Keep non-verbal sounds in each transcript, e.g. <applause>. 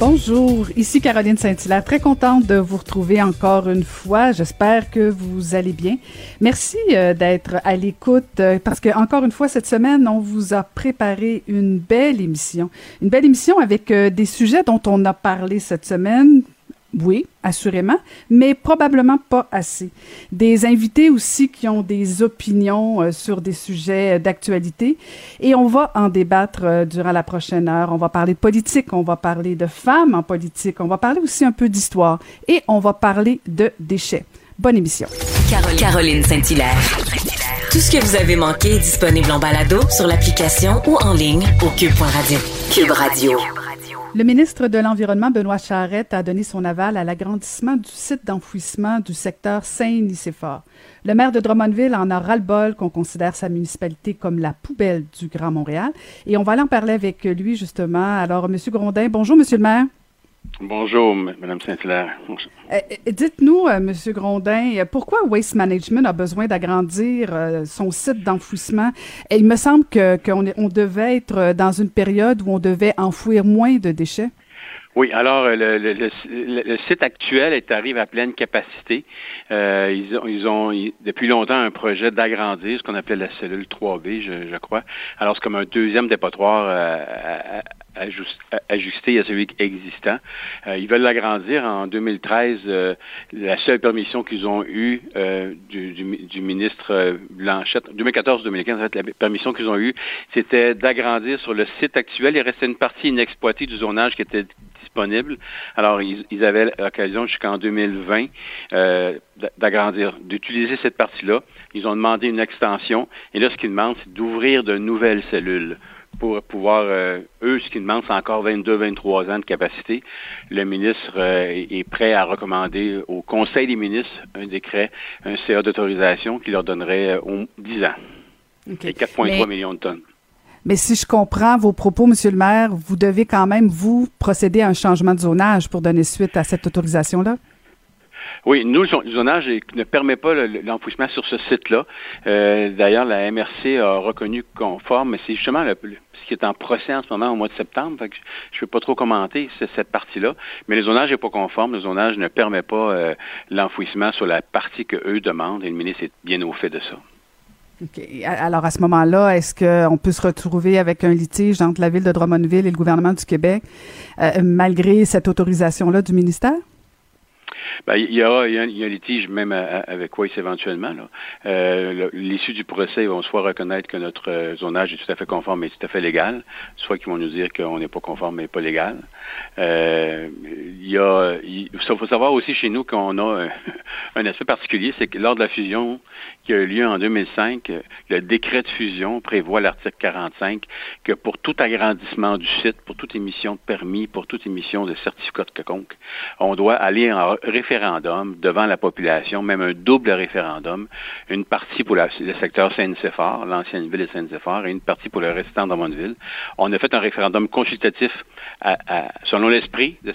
Bonjour, ici Caroline Saint-Hilaire. Très contente de vous retrouver encore une fois. J'espère que vous allez bien. Merci euh, d'être à l'écoute euh, parce que encore une fois cette semaine, on vous a préparé une belle émission. Une belle émission avec euh, des sujets dont on a parlé cette semaine, oui, assurément, mais probablement pas assez. Des invités aussi qui ont des opinions euh, sur des sujets d'actualité et on va en débattre euh, durant la prochaine heure. On va parler de politique, on va parler de femmes en politique, on va parler aussi un peu d'histoire et on va parler de déchets. Bonne émission. Caroline Saint-Hilaire. Tout ce que vous avez manqué est disponible en balado sur l'application ou en ligne au cube.radio. Cube Radio. Le ministre de l'Environnement, Benoît Charette, a donné son aval à l'agrandissement du site d'enfouissement du secteur Saint-Nicéphore. Le maire de Drummondville en a ras-le-bol qu'on considère sa municipalité comme la poubelle du Grand Montréal. Et on va aller en parler avec lui, justement. Alors, M. Grondin, bonjour, Monsieur le maire. Bonjour, Mme Saint-Hilaire. Euh, Dites-nous, euh, M. Grondin, pourquoi Waste Management a besoin d'agrandir euh, son site d'enfouissement? Il me semble qu'on on devait être dans une période où on devait enfouir moins de déchets. Oui, alors le, le, le, site actuel est arrive à pleine capacité. Euh, ils ont, ils ont depuis longtemps un projet d'agrandir ce qu'on appelait la cellule 3B, je, je crois. Alors c'est comme un deuxième dépotoir euh, ajusté à celui existant. Euh, ils veulent l'agrandir. En 2013, euh, la seule permission qu'ils ont eue euh, du, du, du, ministre Blanchette, 2014-2015, la permission qu'ils ont eue, c'était d'agrandir sur le site actuel. Il restait une partie inexploitée du zonage qui était disponible. Alors, ils, ils avaient l'occasion jusqu'en 2020 d'agrandir, d'utiliser cette partie-là. Ils ont demandé une extension. Et là, ce qu'ils demandent, c'est d'ouvrir de nouvelles cellules pour pouvoir, euh, eux, ce qu'ils demandent, c'est encore 22-23 ans de capacité. Le ministre euh, est prêt à recommander au Conseil des ministres un décret, un CA d'autorisation qui leur donnerait euh, 10 ans et 4,3 millions de tonnes. Mais si je comprends vos propos, Monsieur le maire, vous devez quand même, vous, procéder à un changement de zonage pour donner suite à cette autorisation-là? Oui, nous, le zonage ne permet pas l'enfouissement sur ce site-là. Euh, D'ailleurs, la MRC a reconnu conforme, mais c'est justement le, qui est en procès en ce moment au mois de septembre. Je ne peux pas trop commenter cette partie-là. Mais le zonage n'est pas conforme. Le zonage ne permet pas euh, l'enfouissement sur la partie que eux demandent et le ministre est bien au fait de ça. OK. Alors, à ce moment-là, est-ce qu'on peut se retrouver avec un litige entre la Ville de Drummondville et le gouvernement du Québec, euh, malgré cette autorisation-là du ministère? Ben, il, y aura, il, y a un, il y a litige même avec Weiss éventuellement. Euh, L'issue du procès, ils vont soit reconnaître que notre euh, zonage est tout à fait conforme et tout à fait légal, soit qu'ils vont nous dire qu'on n'est pas conforme mais pas légal. Euh, il y a, il faut savoir aussi chez nous qu'on a <laughs> un, aspect particulier, c'est que lors de la fusion qui a eu lieu en 2005, le décret de fusion prévoit l'article 45 que pour tout agrandissement du site, pour toute émission de permis, pour toute émission de certificat de quelconque, on doit aller en devant la population, même un double référendum, une partie pour le secteur Saint-Nicéphore, l'ancienne ville de Saint-Nicéphore, et une partie pour le restant de Drummondville. On a fait un référendum consultatif selon l'esprit de,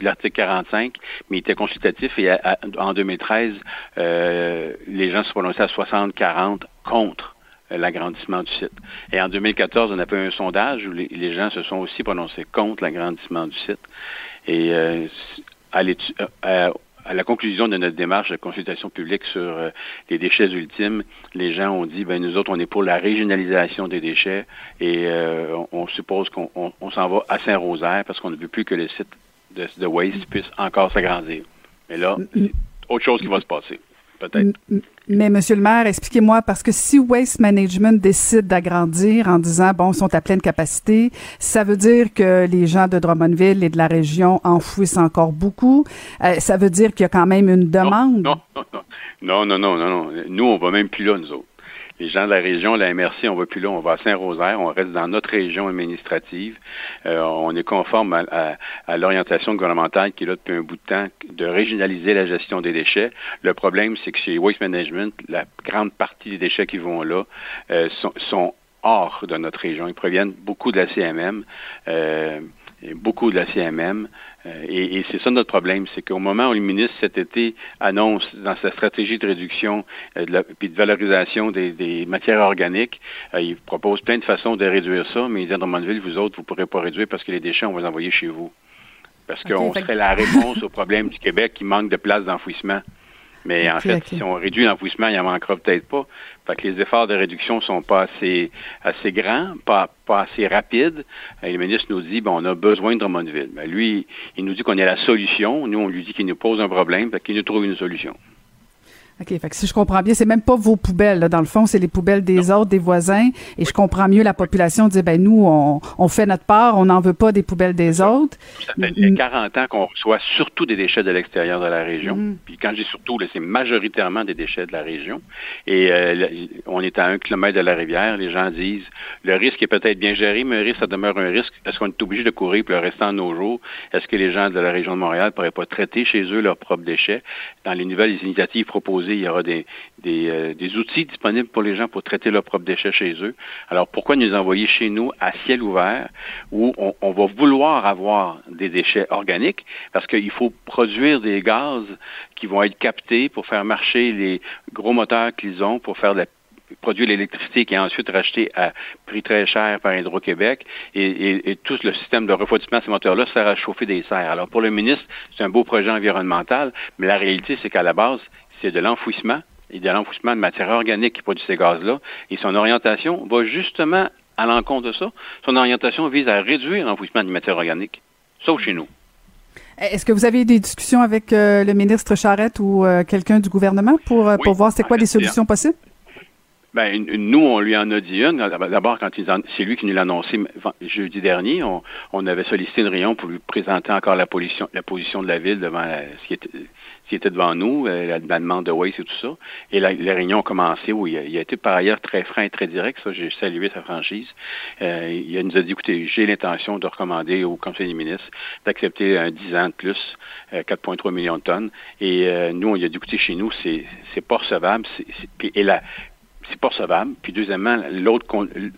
l'article 45, mais il était consultatif et en 2013, euh, les gens se prononçaient à 60-40 contre l'agrandissement du site. Et en 2014, on a fait un sondage où les, gens se sont aussi prononcés contre l'agrandissement du site. Et euh, à, à, à, la conclusion de notre démarche de consultation publique sur euh, les déchets ultimes, les gens ont dit, ben nous autres, on est pour la régionalisation des déchets et euh, on, suppose qu'on on, on s'en va à Saint-Rosaire parce qu'on ne veut plus que le site de, de Waste puisse encore s'agrandir. Mais là, c'est autre chose qui va se passer, peut-être. Mais, Monsieur le maire, expliquez-moi, parce que si Waste Management décide d'agrandir en disant, bon, ils sont à pleine capacité, ça veut dire que les gens de Drummondville et de la région enfouissent encore beaucoup. Euh, ça veut dire qu'il y a quand même une demande. Non, non, non, non, non, non, non. Nous, on va même plus là, nous autres les gens de la région, la MRC, on va plus là, on va à Saint-Rosaire, on reste dans notre région administrative. Euh, on est conforme à, à, à l'orientation gouvernementale qui est là depuis un bout de temps de régionaliser la gestion des déchets. Le problème, c'est que chez Waste Management, la grande partie des déchets qui vont là euh, sont, sont hors de notre région. Ils proviennent beaucoup de la CMM. Euh, beaucoup de la CMM. Euh, et, c'est ça notre problème, c'est qu'au moment où le ministre cet été annonce dans sa stratégie de réduction et de, de valorisation des, matières organiques, il propose plein de façons de réduire ça, mais il dit à Drummondville, vous autres, vous ne pourrez pas réduire parce que les déchets, on va les envoyer chez vous. Parce qu'on serait la réponse au problème du Québec qui manque de place d'enfouissement. Mais en fait, si on réduit l'enfouissement, il n'y en manquera peut-être pas. Fait que les efforts de réduction sont pas assez, assez grands, pas, pas assez rapides. Le ministre nous dit, bon, on a besoin de Drummondville. Lui, il nous dit qu'on est la solution. Nous, on lui dit qu'il nous pose un problème, qu'il nous trouve une solution. OK. Fait que si je comprends bien, c'est même pas vos poubelles, là, dans le fond, c'est les poubelles des autres, des voisins. Et je comprends mieux la population dire, ben nous, on, on fait notre part, on n'en veut pas des poubelles des autres. Ça fait 40 ans qu'on reçoit surtout des déchets de l'extérieur de la région. Mm. Puis quand je dis surtout, c'est majoritairement des déchets de la région. Et euh, on est à un kilomètre de la rivière. Les gens disent, le risque est peut-être bien géré, mais un risque, ça demeure un risque. Est-ce qu'on est obligé de courir pour le restant de nos jours? Est-ce que les gens de la région de Montréal pourraient pas traiter chez eux leurs propres déchets? Dans les nouvelles initiatives proposées, il y aura des, euh, des, outils disponibles pour les gens pour traiter leurs propres déchets chez eux. Alors, pourquoi nous envoyer chez nous à ciel ouvert où on, va vouloir avoir des déchets organiques? Parce qu'il faut produire des gaz qui vont être captés pour faire marcher les gros moteurs qu'ils ont pour faire produire l'électricité qui est ensuite rachetée à prix très cher par Hydro-Québec et, tout le système de refroidissement de ces moteurs-là sert à chauffer des serres. Alors pour le ministre, c'est un beau projet environnemental, mais la réalité, c'est qu'à la base, c'est de l'enfouissement et de l'enfouissement de matière organique qui produit ces gaz-là. Et son orientation va justement à l'encontre de ça. Son orientation vise à réduire l'enfouissement de matière organique, sauf chez nous. Est-ce que vous avez eu des discussions avec euh, le ministre Charette ou euh, quelqu'un du gouvernement pour, euh, pour voir c'est quoi les solutions possibles? Ben, nous, on lui en a dit une. D'abord, quand c'est lui qui nous l'a annoncé jeudi dernier, on, avait sollicité une réunion pour lui présenter encore la position, la position de la ville devant ce, qui était, devant nous, euh, la, demande de Waze et tout ça. Et la, les réunions ont commencé où il a, été par ailleurs très franc et très direct. Ça, j'ai salué sa franchise. Euh, il nous a dit, écoutez, j'ai l'intention de recommander au Conseil des ministres d'accepter un 10 ans de plus, 4,3 euh, millions de tonnes. Et nous, on lui a dit, écoutez, chez nous, c'est, c'est pas recevable. et la, c'est pas recevable. Puis deuxièmement, l'autre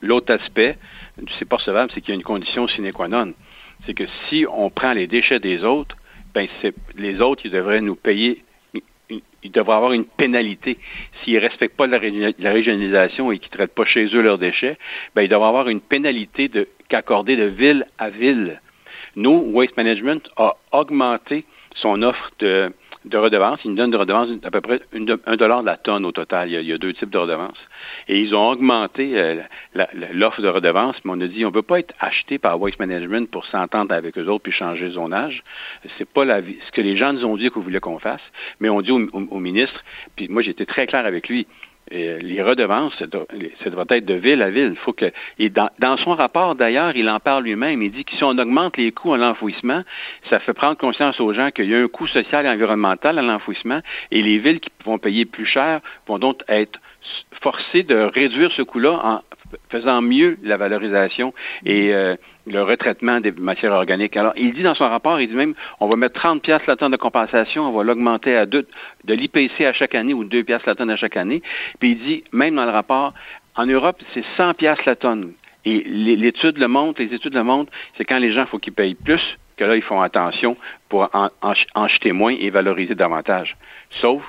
l'autre aspect du c'est pas recevable, c'est qu'il y a une condition sine qua non. C'est que si on prend les déchets des autres, ben c'est les autres, ils devraient nous payer ils devraient avoir une pénalité. S'ils ne respectent pas la, régionalisation et qu'ils ne traitent pas chez eux leurs déchets, ben, ils devraient avoir une pénalité de, qu'accorder de ville à ville. Nous, Waste Management a augmenté son offre de, de redevances. Ils nous donnent de redevances à peu près un dollar de la tonne au total. Il y, a, deux types de redevances. Et ils ont augmenté euh, l'offre de redevances, mais on a dit on ne veut pas être acheté par Waste Management pour s'entendre avec eux autres puis changer le zonage. C'est pas la, ce que les gens nous ont dit qu'on voulait qu'on fasse, mais on dit au, au ministre, puis moi j'étais très clair avec lui, euh, les redevances, ça doit, être de ville à ville. Il faut que, et dans, son rapport d'ailleurs, il en parle lui-même. Il dit que si on augmente les coûts à l'enfouissement, ça fait prendre conscience aux gens qu'il y a un coût social et environnemental à l'enfouissement, et les villes qui vont payer plus cher vont donc être forcées de réduire ce coût-là en faisant mieux la valorisation et euh, le retraitement des matières organiques. Alors, il dit dans son rapport, il dit même, on va mettre 30 pièces la tonne de compensation, on va l'augmenter à deux, de l'IPC à chaque année ou 2 pièces la tonne à chaque année. Puis il dit, même dans le rapport, en Europe, c'est 100 pièces la tonne. Et l'étude le montre, les études le montrent, c'est quand les gens, il faut qu'ils payent plus, que là, ils font attention pour en, en, jeter moins et valoriser davantage. Sauf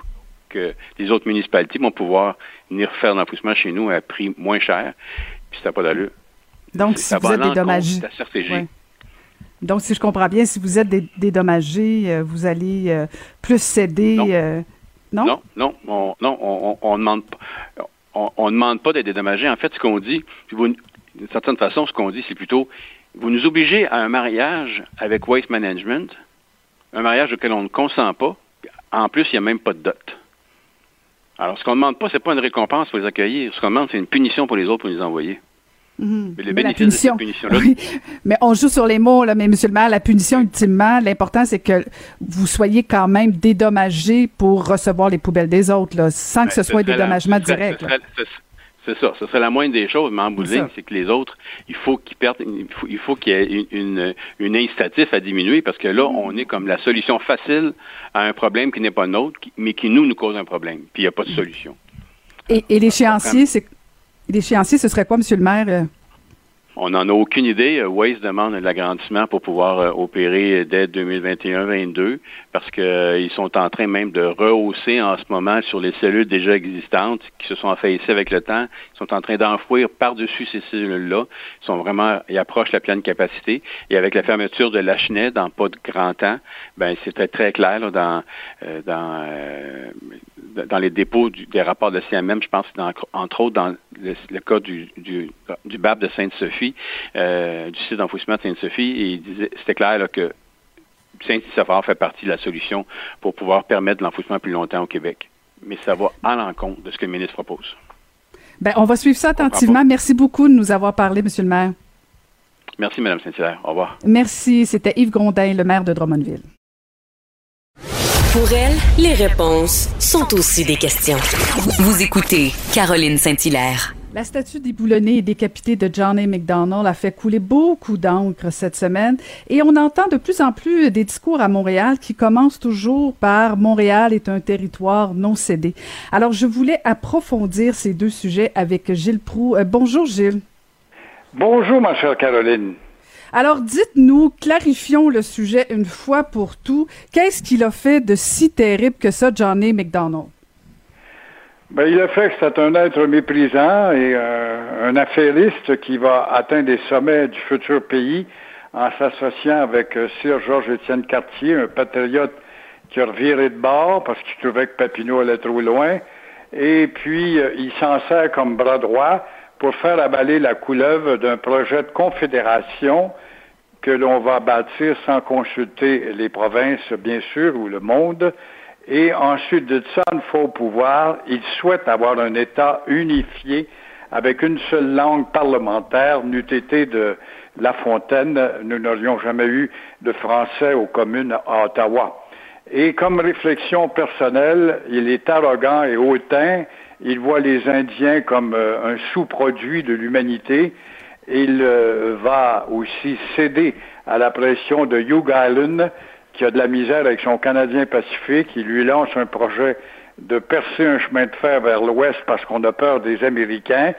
que les autres municipalités vont pouvoir venir faire l'enfouissement chez nous à prix moins cher, puis ça n'a pas d'allure. Donc, si vous êtes dédommagé. Donc, si je comprends bien, si vous êtes dédommagé, euh, vous allez euh, plus céder. Euh, non? non? Non, non, on, on, demande pas. On, demande pas d'être dédommagé. En fait, ce qu'on dit, d'une certaine façon, ce qu'on dit, c'est plutôt vous nous obligez à un mariage avec Waste Management, un mariage auquel on ne consent pas. En plus, il n'y a même pas de dot. Alors, ce qu'on ne demande pas, ce n'est pas une récompense pour les accueillir. Ce qu'on demande, c'est une punition pour les autres pour les envoyer. Mhm. Mais, punition, <laughs> Mais on joue sur les mots, là, mais monsieur le maire, la punition, ultimement, l'important, c'est que vous soyez quand même dédommagé pour recevoir les poubelles des autres, là, sans que ce soit un dédommagement direct. C'est ça, ce serait la moindre des choses, mais en bout c'est que les autres, il faut qu'ils perdent, il faut, qu'il y ait une, une, incitatif à diminuer parce que là, mhm. on est comme la solution facile à un problème qui n'est pas nôtre, mais qui nous, nous cause un problème, puis il n'y a pas de mhm. solution. Et, et l'échéancier, c'est L'échéancier, ce serait quoi, Monsieur le maire? On n'en a aucune idée. Waze demande de l'agrandissement pour pouvoir opérer dès 2021-22 parce qu'ils sont en train même de rehausser en ce moment sur les cellules déjà existantes qui se sont affaissées avec le temps. Ils sont en train d'enfouir par-dessus ces cellules-là. Ils sont vraiment, ils approchent la pleine capacité. Et avec la fermeture de la Chenet dans pas de grand temps, ben c'était très clair dans dans dans les dépôts des rapports de CMM, je pense, entre autres dans le, cas du, du, du, BAP de Sainte-Sophie, euh, du site d'enfouissement de Sainte-Sophie, et il disait, c'était clair que Saint-Safar fait partie de la solution pour pouvoir permettre l'enfouissement plus longtemps au Québec. Mais ça va à l'encontre de ce que le ministre propose. Bien, on va suivre ça attentivement. Merci beaucoup de nous avoir parlé, Monsieur le maire. Merci, Mme Saint-Hilaire. Au revoir. Merci. C'était Yves Grondin, le maire de Drummondville. Pour elle, les réponses sont aussi des questions. Vous écoutez Caroline Saint-Hilaire. La statue déboulonnée et décapitée de John A. McDonnell a fait couler beaucoup d'encre cette semaine et on entend de plus en plus des discours à Montréal qui commencent toujours par Montréal est un territoire non cédé. Alors je voulais approfondir ces deux sujets avec Gilles Proux. Euh, bonjour Gilles. Bonjour ma chère Caroline. Alors, dites-nous, clarifions le sujet une fois pour tout. Qu'est-ce qu'il a fait de si terrible que ça, Johnny McDonald? Ben, il a fait que c'est un être méprisant et euh, un affairiste qui va atteindre des sommets du futur pays en s'associant avec euh, Sir Georges-Étienne Cartier, un patriote qui a reviré de bord parce qu'il trouvait que Papineau allait trop loin. Et puis, euh, il s'en sert comme bras droit pour faire avaler la couleuvre d'un projet de confédération que l'on va bâtir sans consulter les provinces, bien sûr, ou le monde. Et ensuite de ça, une fois au pouvoir, il souhaite avoir un État unifié avec une seule langue parlementaire, n'eût été de La Fontaine, nous n'aurions jamais eu de français aux communes à Ottawa. Et comme réflexion personnelle, il est arrogant et hautain, il voit les Indiens comme euh, un sous-produit de l'humanité. Il euh, va aussi céder à la pression de Hugh Island, qui a de la misère avec son Canadien Pacifique. Il lui lance un projet de percer un chemin de fer vers l'ouest parce qu'on a peur des Américains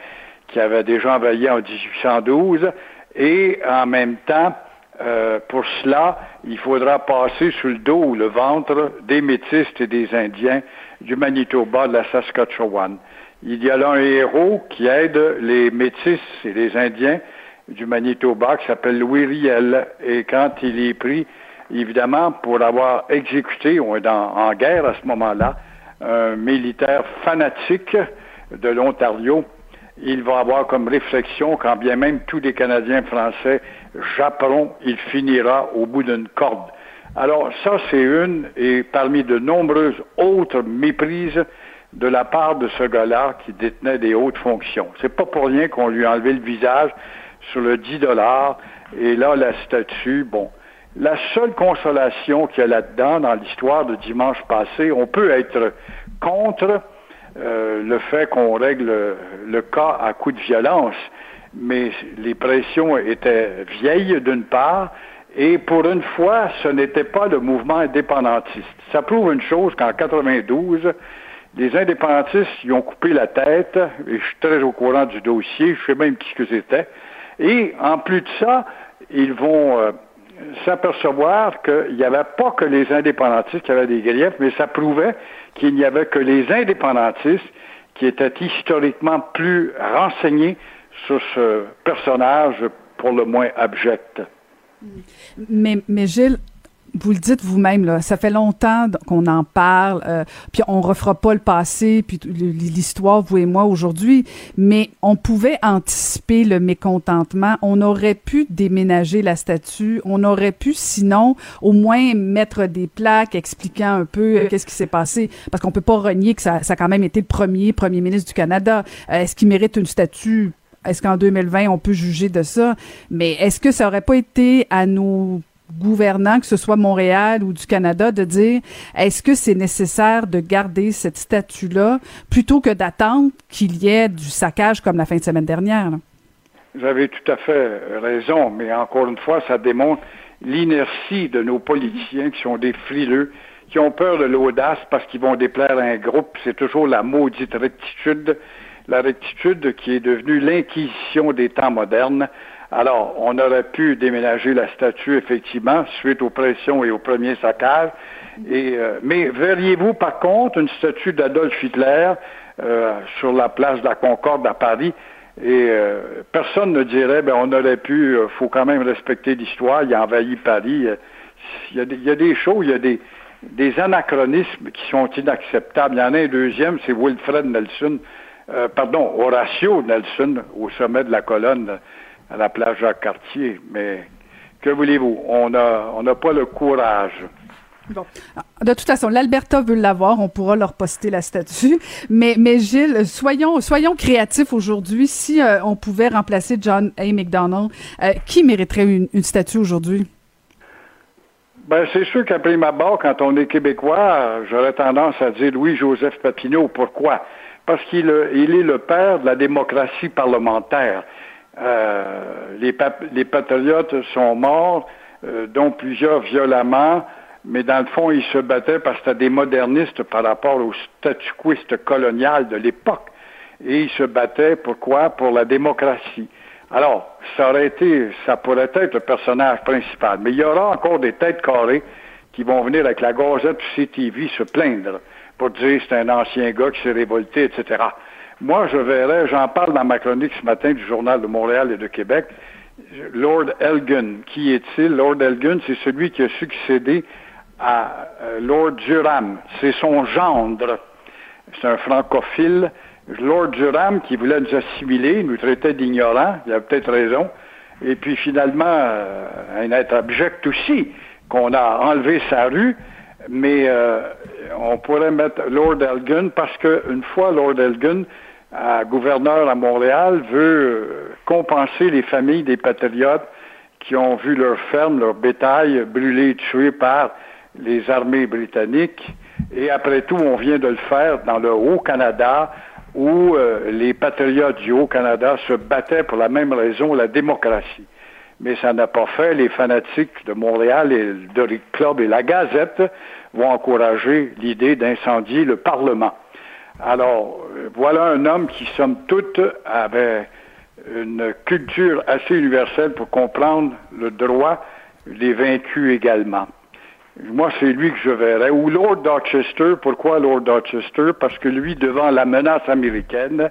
qui avaient déjà envahi en 1812. Et en même temps, euh, pour cela, il faudra passer sous le dos ou le ventre des métistes et des Indiens du Manitoba, de la Saskatchewan. Il y a là un héros qui aide les métis et les Indiens du Manitoba qui s'appelle Louis Riel. Et quand il est pris, évidemment, pour avoir exécuté, on est en guerre à ce moment-là, un militaire fanatique de l'Ontario, il va avoir comme réflexion, quand bien même tous les Canadiens français japperont, il finira au bout d'une corde. Alors ça, c'est une, et parmi de nombreuses autres méprises de la part de ce gars-là qui détenait des hautes fonctions. C'est pas pour rien qu'on lui a enlevé le visage sur le 10 dollars, et là, la statue, bon. La seule consolation qu'il y a là-dedans, dans l'histoire de dimanche passé, on peut être contre euh, le fait qu'on règle le cas à coup de violence, mais les pressions étaient vieilles d'une part, et pour une fois, ce n'était pas le mouvement indépendantiste. Ça prouve une chose qu'en 92, les indépendantistes y ont coupé la tête, et je suis très au courant du dossier, je sais même qui que c'était, et en plus de ça, ils vont euh, s'apercevoir qu'il n'y avait pas que les indépendantistes qui avaient des griefs, mais ça prouvait qu'il n'y avait que les indépendantistes qui étaient historiquement plus renseignés sur ce personnage pour le moins abject. Mais, mais Gilles, vous le dites vous-même, là, ça fait longtemps qu'on en parle, euh, puis on refera pas le passé, puis l'histoire, vous et moi, aujourd'hui, mais on pouvait anticiper le mécontentement, on aurait pu déménager la statue, on aurait pu, sinon, au moins mettre des plaques expliquant un peu euh, qu'est-ce qui s'est passé, parce qu'on peut pas renier que ça, a quand même été le premier premier ministre du Canada. Euh, est-ce qu'il mérite une statue est-ce qu'en 2020, on peut juger de ça? Mais est-ce que ça aurait pas été à nos gouvernants, que ce soit Montréal ou du Canada, de dire est-ce que c'est nécessaire de garder cette statue-là plutôt que d'attendre qu'il y ait du saccage comme la fin de semaine dernière? Vous avez tout à fait raison, mais encore une fois, ça démontre l'inertie de nos politiciens qui sont des frileux, qui ont peur de l'audace parce qu'ils vont déplaire à un groupe. C'est toujours la maudite rectitude, la rectitude qui est devenue l'inquisition des temps modernes Alors, on aurait pu déménager la statue, effectivement, suite aux pressions et au premier saccage. Et, euh, mais verriez-vous, par contre, une statue d'Adolf Hitler euh, sur la place de la Concorde à Paris? Et euh, personne ne dirait, ben, on aurait pu, faut quand même respecter l'histoire, il a envahi Paris. Il y, a des, il il y a des anachronismes qui sont inacceptables. Il y en a un deuxième, c'est Wilfred Nelson, pardon, Horatio Nelson, au sommet de la colonne à la plage Jacques-Cartier. Mais que voulez-vous? On n'a on pas le courage. Bon. De toute façon, l'Alberta veut l'avoir, on pourra leur poster la statue. Mais, mais Gilles, soyons, soyons créatifs aujourd'hui. Si euh, on pouvait remplacer John A. McDonald, euh, qui mériterait une, statue aujourd'hui? Ben, c'est sûr qu'après ma barre, quand on est québécois, j'aurais tendance à dire Louis-Joseph Papineau. Pourquoi? Parce qu'il il est le père de la démocratie parlementaire. Euh, les, les, patriotes sont morts, euh, dont plusieurs violemment, mais dans le fond, ils se battaient parce que c'était des modernistes par rapport au statu quoiste colonial de l'époque. Et ils se battaient pourquoi? Pour la démocratie. Alors, ça aurait été, ça pourrait être le personnage principal. Mais il y aura encore des têtes carrées qui vont venir avec la gazette CTV se plaindre pour dire c'est un ancien gars qui s'est révolté, etc. Moi, je verrais, j'en parle dans ma chronique ce matin du Journal de Montréal et de Québec, Lord Elgin. Qui est-il? Lord Elgin, c'est celui qui a succédé à euh, Lord Durham. C'est son gendre. C'est un francophile. Lord Durham qui voulait nous assimiler, nous traitait d'ignorants, il a peut-être raison. Et puis finalement, euh, un être abject aussi, qu'on a enlevé sa rue, mais euh, on pourrait mettre Lord Elgin parce qu'une fois Lord Elgin, gouverneur à Montréal, veut euh, compenser les familles des patriotes qui ont vu leur ferme, leur bétail brûlé et par les armées britanniques. Et après tout, on vient de le faire dans le Haut-Canada, où euh, les patriotes du Haut-Canada se battaient pour la même raison, la démocratie. Mais ça n'a pas fait. Les fanatiques de Montréal et de Club et la Gazette vont encourager l'idée d'incendier le Parlement. Alors, voilà un homme qui, somme toute, avait une culture assez universelle pour comprendre le droit des vaincus également. Moi, c'est lui que je verrais. Ou Lord Dorchester. Pourquoi Lord Dorchester? Parce que lui, devant la menace américaine,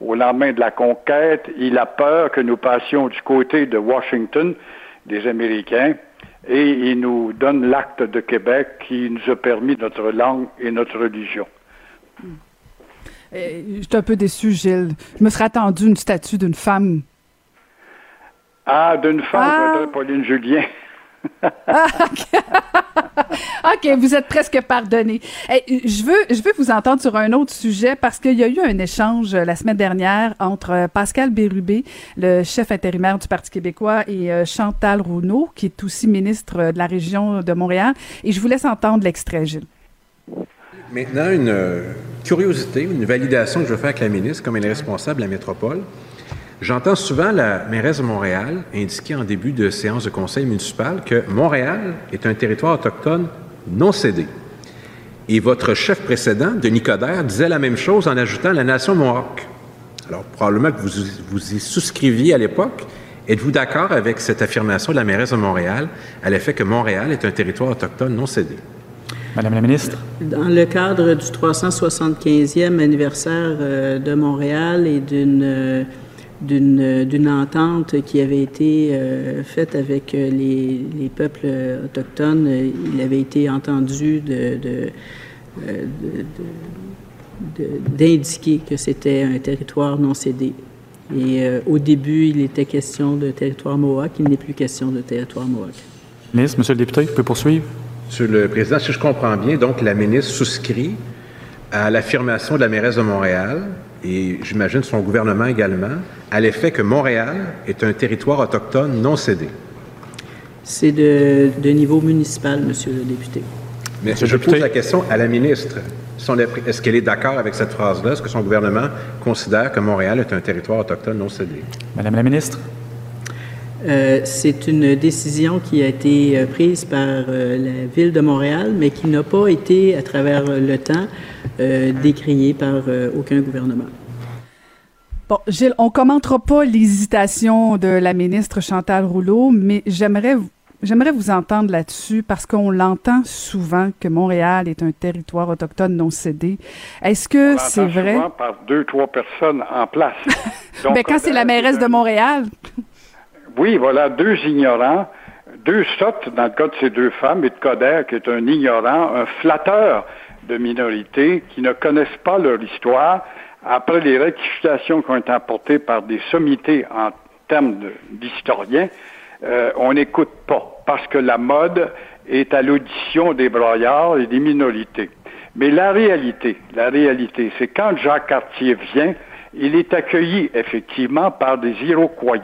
au lendemain de la conquête, il a peur que nous passions du côté de Washington, des Américains, et il nous donne l'acte de Québec qui nous a permis notre langue et notre religion. Euh, je suis un peu déçu, Gilles. Je me serais attendu une statue d'une femme. Ah, d'une femme, ah. Pauline Julien. <laughs> <laughs> ah, <laughs> OK, vous êtes presque pardonné. je, veux, je veux vous entendre sur un autre sujet parce qu'il y a eu un échange euh, la semaine dernière entre euh, Pascal Bérubé, le chef intérimaire du Parti québécois, et Chantal Rouneau, qui est aussi ministre de la région de Montréal. Et je vous laisse entendre l'extrait, Gilles. Maintenant, une euh, curiosité, une validation que je veux faire avec la ministre, comme elle est responsable de la métropole. J'entends souvent la mairesse de Montréal indiquer en début de séance de conseil municipal que Montréal est un territoire autochtone non cédé. Et votre chef précédent, Denis Coderre, disait la même chose en ajoutant la nation Mohawk. Alors, probablement que vous, vous y souscriviez à l'époque. Êtes-vous d'accord avec cette affirmation de la mairesse de Montréal à l'effet que Montréal est un territoire autochtone non cédé? Madame la ministre? Dans le cadre du 375e anniversaire euh, de Montréal et d'une euh, d'une, d'une entente qui avait été euh, faite avec les, les, peuples autochtones, il avait été entendu de, d'indiquer que c'était un territoire non cédé. Et au début, il était question de territoire Mohawk, il n'est plus question de territoire Mohawk. Ministre, Monsieur le député, vous pouvez poursuivre. Monsieur le Président, si je comprends bien, donc la ministre souscrit à l'affirmation de la mairesse de Montréal et j'imagine son gouvernement également, à l'effet que Montréal est un territoire autochtone non cédé. C'est de, niveau municipal, Monsieur le député. Mais je pose la question à la ministre. Est-ce qu'elle est d'accord avec cette phrase-là? Est-ce que son gouvernement considère que Montréal est un territoire autochtone non cédé? Madame la ministre? Euh, c'est une décision qui a été euh, prise par euh, la Ville de Montréal, mais qui n'a pas été, à travers le temps, décriée par aucun gouvernement. Bon, Gilles, on commentera pas l'hésitation de la ministre Chantal Rouleau, mais j'aimerais J'aimerais vous entendre là-dessus parce qu'on l'entend souvent que Montréal est un territoire autochtone non cédé. Est-ce que c'est vrai? Souvent par deux, trois personnes en place. <laughs> Mais ben, quand c'est la mairesse de Montréal. oui, voilà, deux ignorants, deux sottes dans le cas de ces deux femmes, et de Coder, qui est un ignorant, un flatteur de minorités qui ne connaissent pas leur histoire. Après les rectifications qui ont été apportées par des sommités en termes d'historiens, euh, on n'écoute pas parce que la mode est à l'audition des broyards et des minorités. Mais la réalité, la réalité, c'est quand Jacques Cartier vient, il est accueilli effectivement par des Iroquois.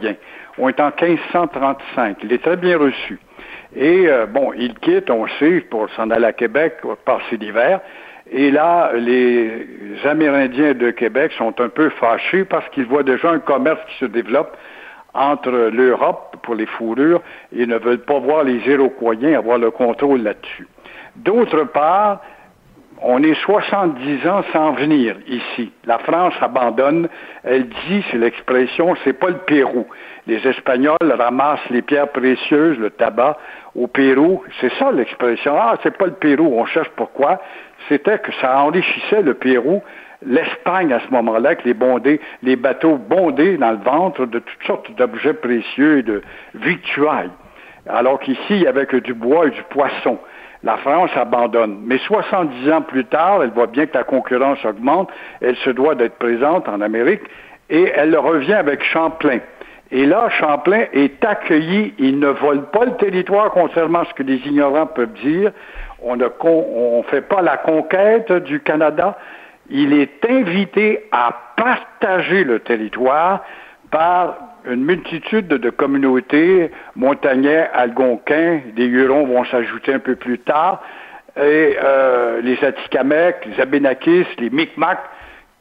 On est en 1535. Il est très bien reçu. Et euh, bon, il quitte, on sait, pour s'en aller à Québec, passer l'hiver. Et là, les Amérindiens de Québec sont un peu fâchés parce qu'ils voient déjà un commerce qui se développe entre l'Europe pour les fourrures et ne veulent pas voir les Iroquois avoir le contrôle là-dessus. D'autre part, on est 70 ans sans venir ici. La France abandonne. Elle dit, c'est l'expression, c'est pas le Pérou. Les Espagnols ramassent les pierres précieuses, le tabac au Pérou. C'est ça l'expression. Ah, c'est pas le Pérou. On cherche pourquoi. C'était que ça enrichissait le Pérou l'Espagne à ce moment-là, avec les, bondés, les bateaux bondés dans le ventre de toutes sortes d'objets précieux et de victuailles. Alors qu'ici, que du bois et du poisson. La France abandonne. Mais 70 ans plus tard, elle voit bien que la concurrence augmente, elle se doit d'être présente en Amérique, et elle revient avec Champlain. Et là, Champlain est accueilli, il ne vole pas le territoire, contrairement à ce que les ignorants peuvent dire. On ne fait pas la conquête du Canada, il est invité à partager le territoire par une multitude de communautés, montagnais, algonquins, des Hurons vont s'ajouter un peu plus tard, et euh, les Atikamekw, les Abénakis, les Micmacs,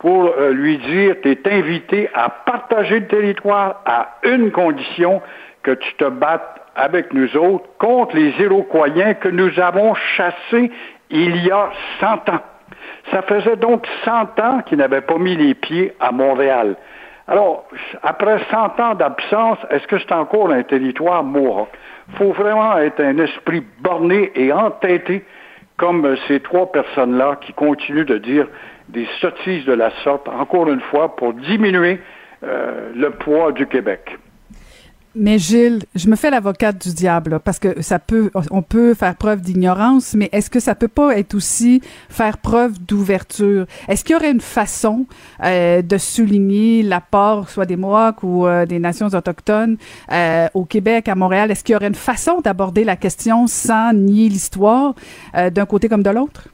pour euh, lui dire, tu es invité à partager le territoire à une condition, que tu te battes avec nous autres contre les Iroquois que nous avons chassés il y a 100 ans. Ça faisait donc 100 ans qu'il n'avait pas mis les pieds à Montréal. Alors, après 100 ans d'absence, est-ce que c'est encore un territoire mohawk? Il faut vraiment être un esprit borné et entêté comme ces trois personnes-là qui continuent de dire des sottises de la sorte, encore une fois, pour diminuer euh, le poids du Québec. Mais Gilles, je me fais l'avocate du diable parce que ça peut, on peut faire preuve d'ignorance, mais est-ce que ça peut pas être aussi faire preuve d'ouverture? Est-ce qu'il y aurait une façon euh, de souligner l'apport, soit des Mohawks ou euh, des nations autochtones au Québec, à Montréal? Est-ce qu'il y aurait une façon d'aborder la question sans nier l'histoire d'un côté comme de l'autre?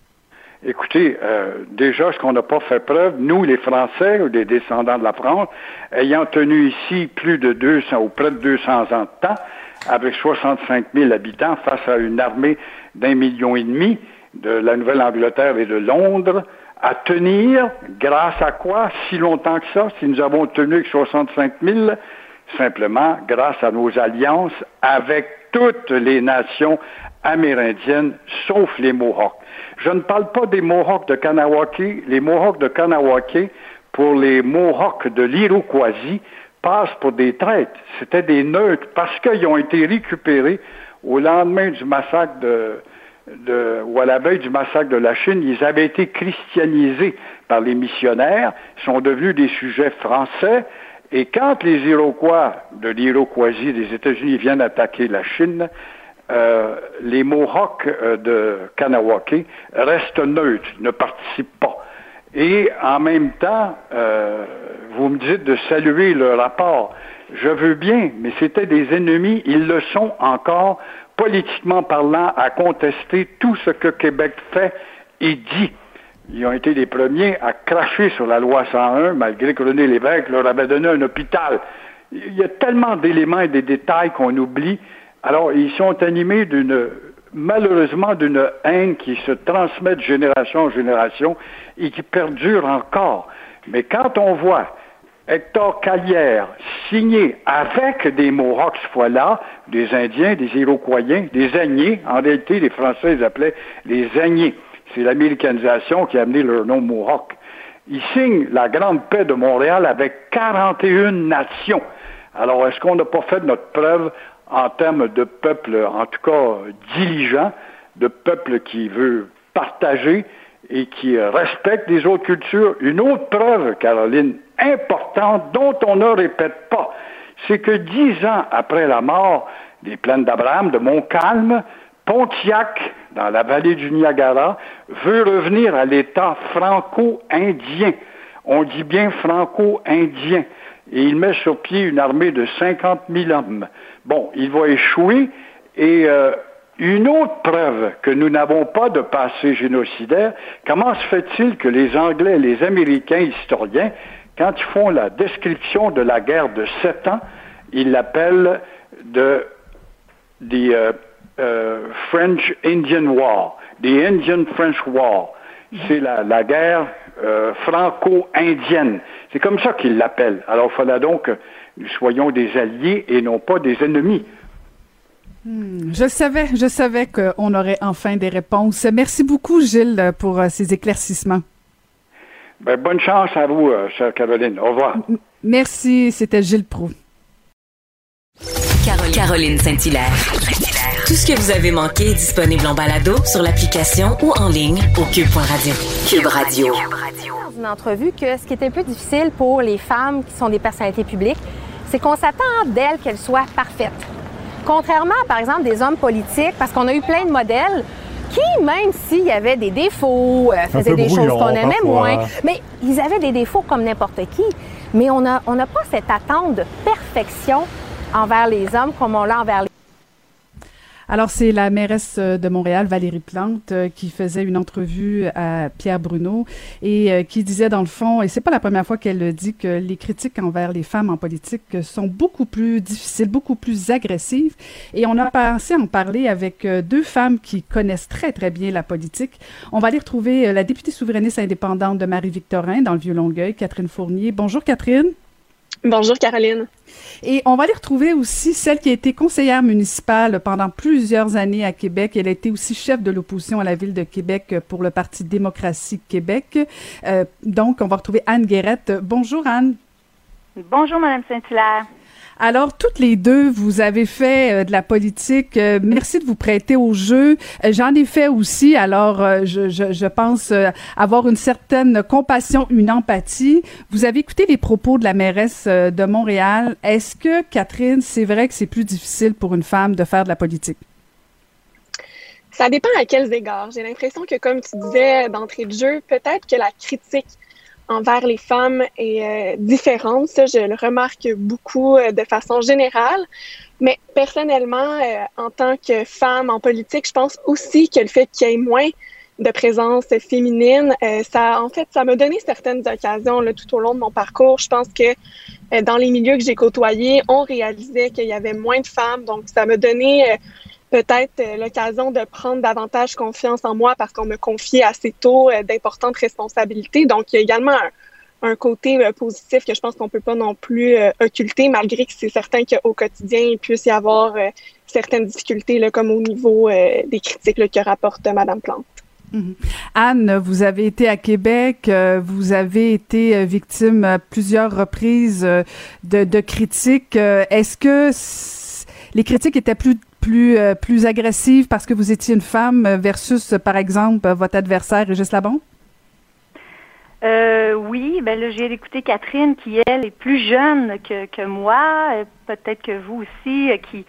Écoutez, euh, déjà, ce qu'on n'a pas fait preuve, nous, les Français, ou des descendants de la France, ayant tenu ici plus de 200 ou près de 200 ans de temps, avec 65 000 habitants face à une armée d'un million et demi de la Nouvelle-Angleterre et de Londres, à tenir, grâce à quoi, si longtemps que ça, si nous avons tenu avec 65 000, simplement grâce à nos alliances avec toutes les nations amérindiennes, sauf les Mohawks. Je ne parle pas des Mohawks de Kanawake. Les Mohawks de Kanawake, pour les Mohawks de l'Iroquoisie, passent pour des traîtres. C'était des neutres parce qu'ils ont été récupérés au lendemain du massacre de, ou à la veille du massacre de la Chine, ils avaient été christianisés par les missionnaires, sont devenus des sujets français, et quand les Iroquois de l'Iroquoisie des États-Unis viennent attaquer la Chine, euh, les Mohawks euh, de Kanawake restent neutres, ne participent pas. Et en même temps, euh, vous me dites de saluer le rapport. Je veux bien, mais c'était des ennemis, ils le sont encore, politiquement parlant, à contester tout ce que Québec fait et dit. Ils ont été les premiers à cracher sur la loi 101, malgré que René Lévesque leur avait donné un hôpital. Il y a tellement d'éléments et des détails qu'on oublie. Alors, ils sont animés d'une, malheureusement, d'une haine qui se transmet de génération en génération et qui perdure encore. Mais quand on voit Hector Calière signé avec des Mohawks fois-là, des Indiens, des Iroquois, des Agnés, en réalité, les Français les appelaient les Agnés. C'est l'américanisation qui a amené leur nom Mohawk. Il signe la Grande Paix de Montréal avec 41 nations. Alors, est-ce qu'on n'a pas fait notre preuve en termes de peuple, en tout cas diligent, de peuple qui veut partager et qui respecte les autres cultures? Une autre preuve, Caroline, importante, dont on ne répète pas, c'est que dix ans après la mort des plaines d'Abraham, de Montcalm, Pontiac, dans la vallée du Niagara, veut revenir à l'État franco-indien. On dit bien franco-indien. Et il met sur pied une armée de 50 000 hommes. Bon, il va échouer. Et euh, une autre preuve que nous n'avons pas de passé génocidaire, comment se fait-il que les Anglais les Américains historiens, quand ils font la description de la guerre de sept ans, ils l'appellent de the uh, uh, French Indian War, the Indian French War. C'est la, la guerre euh, franco-indienne. C'est comme ça qu'ils l'appellent. Alors, il fallait donc nous soyons des alliés et non pas des ennemis. Hmm, je savais, je savais qu'on aurait enfin des réponses. Merci beaucoup, Gilles, pour euh, ces éclaircissements. Ben, bonne chance à vous, euh, chère Caroline. Au revoir. Merci, c'était Gilles Proux. Caroline Saint-Hilaire. Tout ce que vous avez manqué est disponible en balado sur l'application ou en ligne au cube.radio. Cube Radio. Dans une entrevue que ce qui est un peu difficile pour les femmes qui sont des personnalités publiques, c'est qu'on s'attend d'elles qu'elles soient parfaites. Contrairement, par exemple, des hommes politiques, parce qu'on a eu plein de modèles qui, même s'il y avait des défauts, euh, faisaient des choses qu'on aimait moins, mais ils avaient des défauts comme n'importe qui. Mais on n'a on a pas cette attente de perfection envers les hommes comme on l'a envers les alors, c'est la mairesse euh, de Montréal, Valérie Plante, euh, qui faisait une entrevue à Pierre Bruno et euh, qui disait, dans le fond, et c'est pas la première fois qu'elle le dit, que les critiques envers les femmes en politique sont beaucoup plus difficiles, beaucoup plus agressives. Et on a pensé en parler avec deux femmes qui connaissent très, très bien la politique. On va aller retrouver la députée souverainiste indépendante de Marie-Victorin dans le Vieux-Longueuil, Catherine Fournier. Bonjour, Catherine. Bonjour Caroline. Et on va aller retrouver aussi celle qui a été conseillère municipale pendant plusieurs années à Québec. Elle a été aussi chef de l'opposition à la ville de Québec pour le Parti démocratie Québec. Euh, donc, on va retrouver Anne Guérette. Bonjour Anne. Bonjour Madame Saint-Hilaire. Alors, toutes les deux, vous avez fait euh, de la politique. Euh, merci de vous prêter au jeu. Euh, J'en ai fait aussi. Alors, je, je, je, pense avoir une certaine compassion, une empathie. Vous avez écouté les propos de la mairesse de Montréal. Est-ce que, Catherine, c'est vrai que c'est plus difficile pour une femme de faire de la politique? Ça dépend à quels égards. J'ai l'impression que, comme tu disais d'entrée de jeu, peut-être que la critique envers les femmes est euh, différente. Ça, je le remarque beaucoup euh, de façon générale. Mais personnellement, euh, en tant que femme en politique, je pense aussi que le fait qu'il y ait moins de présence féminine, euh, ça, en fait, ça m'a donné certaines occasions là, tout au long de mon parcours. Je pense que euh, dans les milieux que j'ai côtoyés, on réalisait qu'il y avait moins de femmes. Donc, ça m'a donné peut-être l'occasion de prendre davantage confiance en moi parce qu'on me confiait assez tôt d'importantes responsabilités. Donc, il y a également un, côté positif que je pense qu'on peut pas non plus occulter, malgré que c'est certain qu'au quotidien, il puisse y avoir certaines difficultés, comme au niveau des critiques que rapporte Madame Plante. Mmh. Anne, vous avez été à Québec, euh, vous avez été euh, victime à plusieurs reprises euh, de, critiques. Est-ce que les critiques étaient plus plus plus agressives parce que vous étiez une femme versus, par exemple, votre adversaire Régis Labon? Euh, oui, ben là, j'ai écouté Catherine qui, elle, est plus jeune que, que moi, peut-être que vous aussi, qui,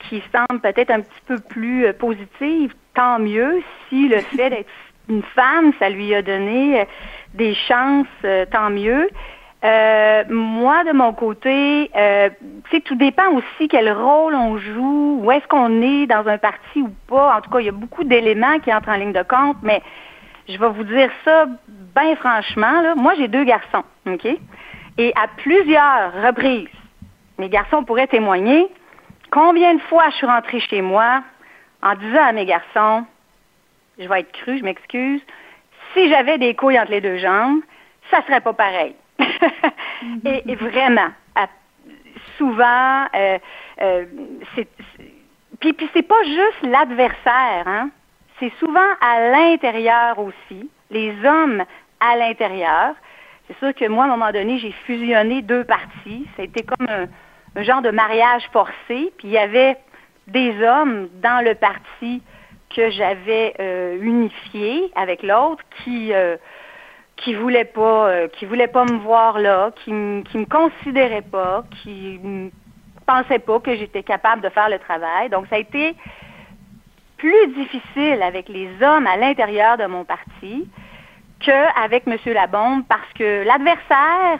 qui semble peut-être un petit peu plus positive tant mieux si le <laughs> fait d'être une femme, ça lui a donné des chances, euh, tant mieux. Euh, moi, de mon côté, euh, tout dépend aussi quel rôle on joue, où est-ce qu'on est dans un parti ou pas. En tout cas, il y a beaucoup d'éléments qui entrent en ligne de compte, mais je vais vous dire ça bien franchement. Là. Moi, j'ai deux garçons, OK? Et à plusieurs reprises, mes garçons pourraient témoigner combien de fois je suis rentrée chez moi en disant à mes garçons, je vais être cru, je m'excuse, si j'avais des couilles entre les deux jambes, ça serait pas pareil. <laughs> et, vraiment, souvent, euh, euh, c'est, puis, puis c'est pas juste l'adversaire, hein? c'est souvent à l'intérieur aussi, les hommes à l'intérieur. c'est sûr que moi, à un moment donné, j'ai fusionné deux a été comme un, genre de mariage forcé. Puis il y avait des hommes dans le parti que j'avais euh, unifié avec l'autre qui euh, qui voulaient pas euh, qui voulaient pas me voir là, qui qui me considéraient pas, qui pensaient pas que j'étais capable de faire le travail. Donc ça a été plus difficile avec les hommes à l'intérieur de mon parti qu'avec M. Labombe parce que l'adversaire,